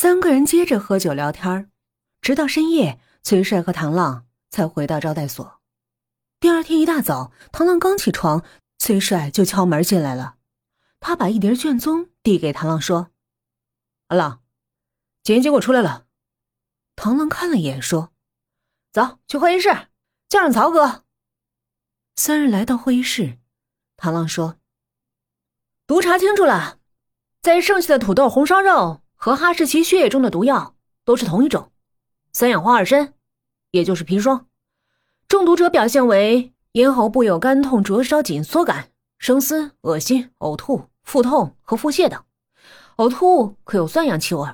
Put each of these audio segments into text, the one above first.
三个人接着喝酒聊天直到深夜，崔帅和唐浪才回到招待所。第二天一大早，唐浪刚起床，崔帅就敲门进来了。他把一叠卷宗递给唐浪，说：“阿浪，检验结果出来了。”唐浪看了一眼，说：“走去会议室，叫上曹哥。”三人来到会议室，唐浪说：“毒查清楚了，在剩下的土豆红烧肉和哈士奇血液中的毒药都是同一种，三氧化二砷，也就是砒霜。中毒者表现为咽喉部有干痛、灼烧、紧缩感。”生嘶、恶心、呕吐、腹痛和腹泻等，呕吐物可有酸氧气味，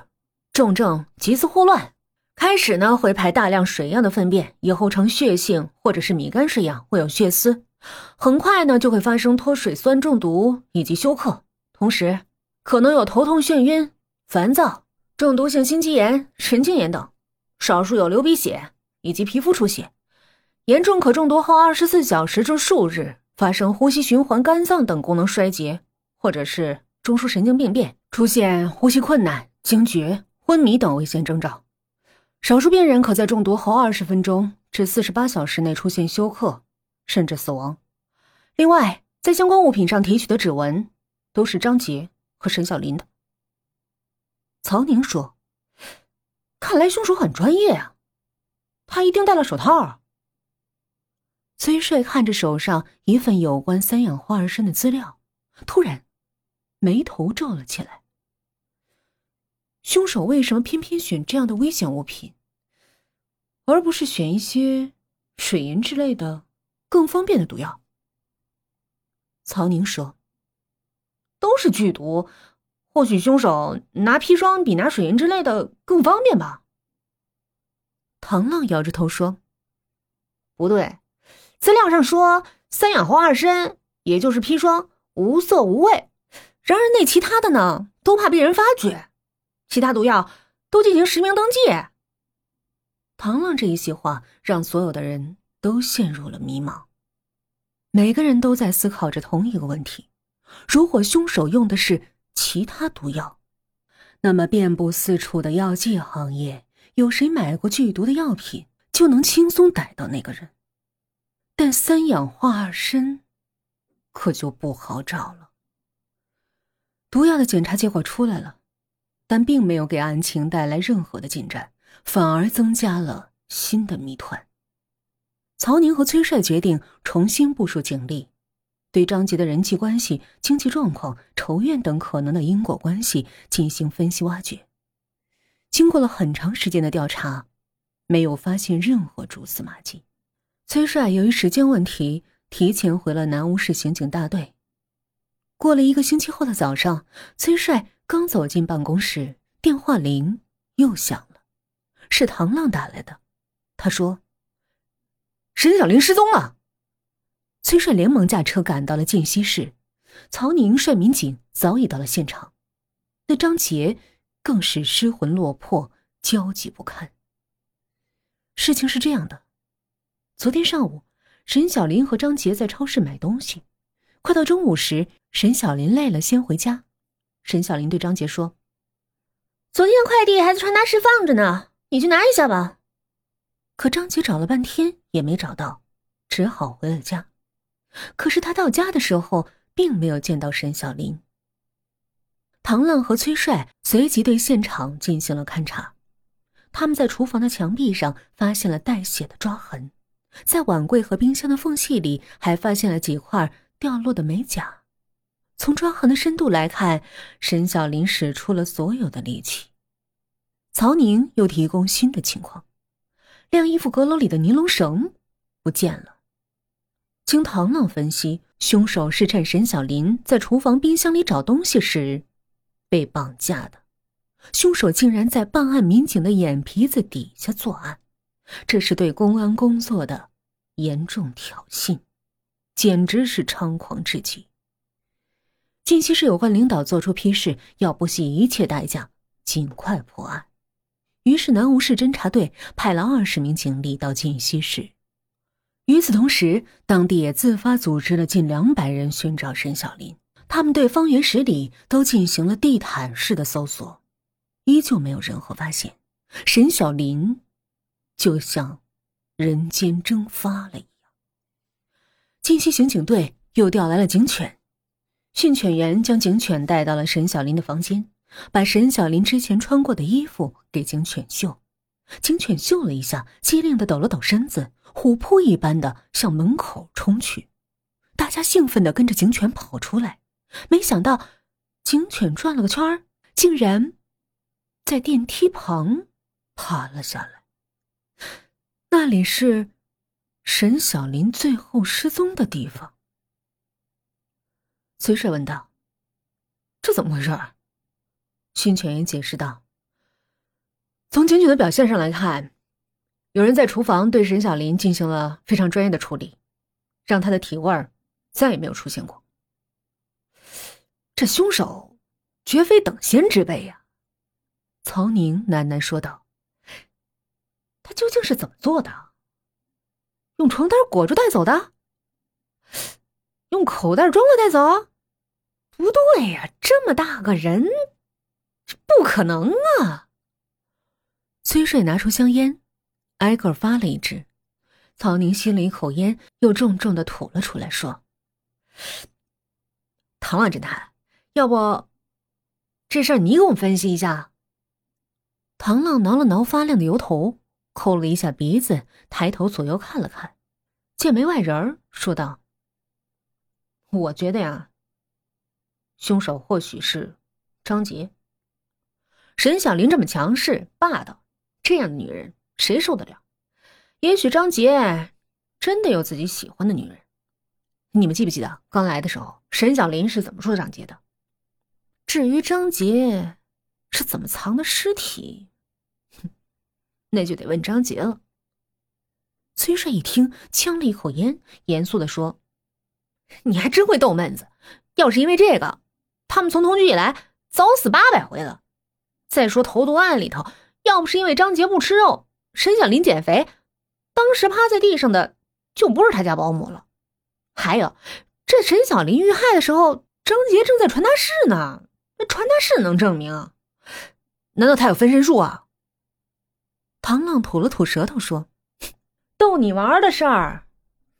重症急次霍乱。开始呢会排大量水样的粪便，以后呈血性或者是米干式样，会有血丝。很快呢就会发生脱水酸中毒以及休克，同时可能有头痛、眩晕、烦躁、中毒性心肌炎、神经炎等，少数有流鼻血以及皮肤出血。严重可中毒后二十四小时至数日。发生呼吸循环、肝脏等功能衰竭，或者是中枢神经病变，出现呼吸困难、惊厥、昏迷等危险征兆。少数病人可在中毒后二十分钟至四十八小时内出现休克，甚至死亡。另外，在相关物品上提取的指纹都是张杰和沈小林的。曹宁说：“看来凶手很专业啊，他一定戴了手套。”崔帅看着手上一份有关三氧化二砷的资料，突然眉头皱了起来。凶手为什么偏偏选这样的危险物品，而不是选一些水银之类的更方便的毒药？曹宁说：“都是剧毒，或许凶手拿砒霜比拿水银之类的更方便吧。”唐浪摇着头说：“不对。”资料上说，三氧化二砷也就是砒霜，无色无味。然而那其他的呢，都怕被人发觉，其他毒药都进行实名登记。唐浪这一席话让所有的人都陷入了迷茫，每个人都在思考着同一个问题：如果凶手用的是其他毒药，那么遍布四处的药剂行业，有谁买过剧毒的药品，就能轻松逮到那个人。但三氧化二砷，可就不好找了。毒药的检查结果出来了，但并没有给案情带来任何的进展，反而增加了新的谜团。曹宁和崔帅决定重新部署警力，对张杰的人际关系、经济状况、仇怨等可能的因果关系进行分析挖掘。经过了很长时间的调查，没有发现任何蛛丝马迹。崔帅由于时间问题，提前回了南乌市刑警大队。过了一个星期后的早上，崔帅刚走进办公室，电话铃又响了，是唐浪打来的。他说：“沈小林失踪了。”崔帅连忙驾车赶到了静西市，曹宁率民警早已到了现场，那张杰更是失魂落魄，焦急不堪。事情是这样的。昨天上午，沈小林和张杰在超市买东西。快到中午时，沈小林累了，先回家。沈小林对张杰说：“昨天快递还在传达室放着呢，你去拿一下吧。”可张杰找了半天也没找到，只好回了家。可是他到家的时候，并没有见到沈小林。唐浪和崔帅随即对现场进行了勘查，他们在厨房的墙壁上发现了带血的抓痕。在碗柜和冰箱的缝隙里，还发现了几块掉落的美甲。从抓痕的深度来看，沈小林使出了所有的力气。曹宁又提供新的情况：晾衣服阁楼里的尼龙绳不见了。经唐浪分析，凶手是趁沈小林在厨房冰箱里找东西时被绑架的。凶手竟然在办案民警的眼皮子底下作案。这是对公安工作的严重挑衅，简直是猖狂至极。晋西市有关领导作出批示，要不惜一切代价尽快破案。于是南吴市侦查队派了二十名警力到晋西市。与此同时，当地也自发组织了近两百人寻找沈小林。他们对方圆十里都进行了地毯式的搜索。依旧没有任何发现。沈小林就像人间蒸发了一样。晋西刑警队又调来了警犬，训犬员将警犬带到了沈小林的房间，把沈小林之前穿过的衣服给警犬嗅。警犬嗅了一下，机灵的抖了抖身子，虎扑一般的向门口冲去。大家兴奋的跟着警犬跑出来，没想到警犬转了个圈竟然在电梯旁趴了下来。那里是沈小林最后失踪的地方。崔帅问道：“这怎么回事？”训犬员解释道。从警犬的表现上来看，有人在厨房对沈小林进行了非常专业的处理，让他的体味再也没有出现过。这凶手绝非等闲之辈呀！曹宁喃喃说道：“他究竟是怎么做的？用床单裹住带走的？用口袋装了带走？不对呀，这么大个人，这不可能啊！”崔帅拿出香烟，挨个发了一支。曹宁吸了一口烟，又重重的吐了出来，说：“唐浪侦探，要不这事儿你给我们分析一下？”唐浪挠了挠发亮的油头，抠了一下鼻子，抬头左右看了看，见没外人，说道：“我觉得呀，凶手或许是张杰。沈小林这么强势霸道。”这样的女人谁受得了？也许张杰真的有自己喜欢的女人。你们记不记得刚来的时候，沈小林是怎么说张杰的？至于张杰是怎么藏的尸体，哼，那就得问张杰了。崔帅一听，呛了一口烟，严肃的说：“你还真会逗闷子。要是因为这个，他们从同居以来早死八百回了。再说投毒案里头。”要不是因为张杰不吃肉，沈小林减肥，当时趴在地上的就不是他家保姆了。还有，这沈小林遇害的时候，张杰正在传达室呢。那传达室能证明？难道他有分身术啊？唐浪吐了吐舌头说：“逗你玩的事儿，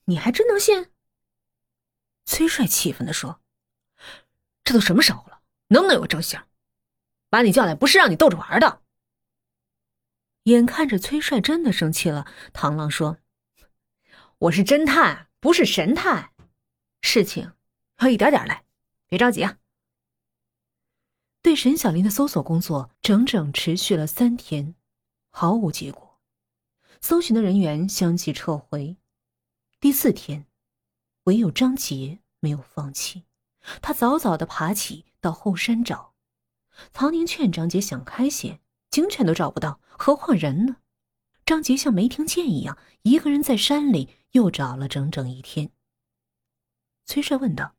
你还真能信？”崔帅气愤的说：“这都什么时候了，能不能有个正形？把你叫来不是让你逗着玩的。”眼看着崔帅真的生气了，唐浪说：“我是侦探，不是神探，事情要一点点来，别着急啊。”对沈小林的搜索工作整整持续了三天，毫无结果，搜寻的人员相继撤回。第四天，唯有张杰没有放弃，他早早的爬起到后山找。曹宁劝张杰想开些。警犬都找不到，何况人呢？张杰像没听见一样，一个人在山里又找了整整一天。崔帅问道：“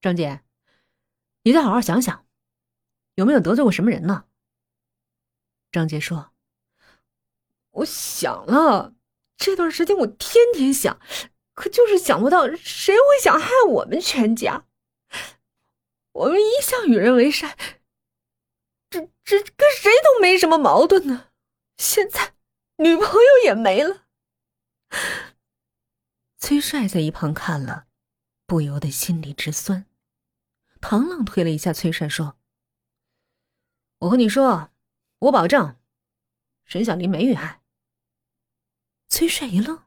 张杰，你再好好想想，有没有得罪过什么人呢？”张杰说：“我想了，这段时间我天天想，可就是想不到谁会想害我们全家。我们一向与人为善。”这跟谁都没什么矛盾呢，现在女朋友也没了。崔帅在一旁看了，不由得心里直酸。唐浪推了一下崔帅，说：“我和你说，我保证，沈小林没遇害。”崔帅一愣：“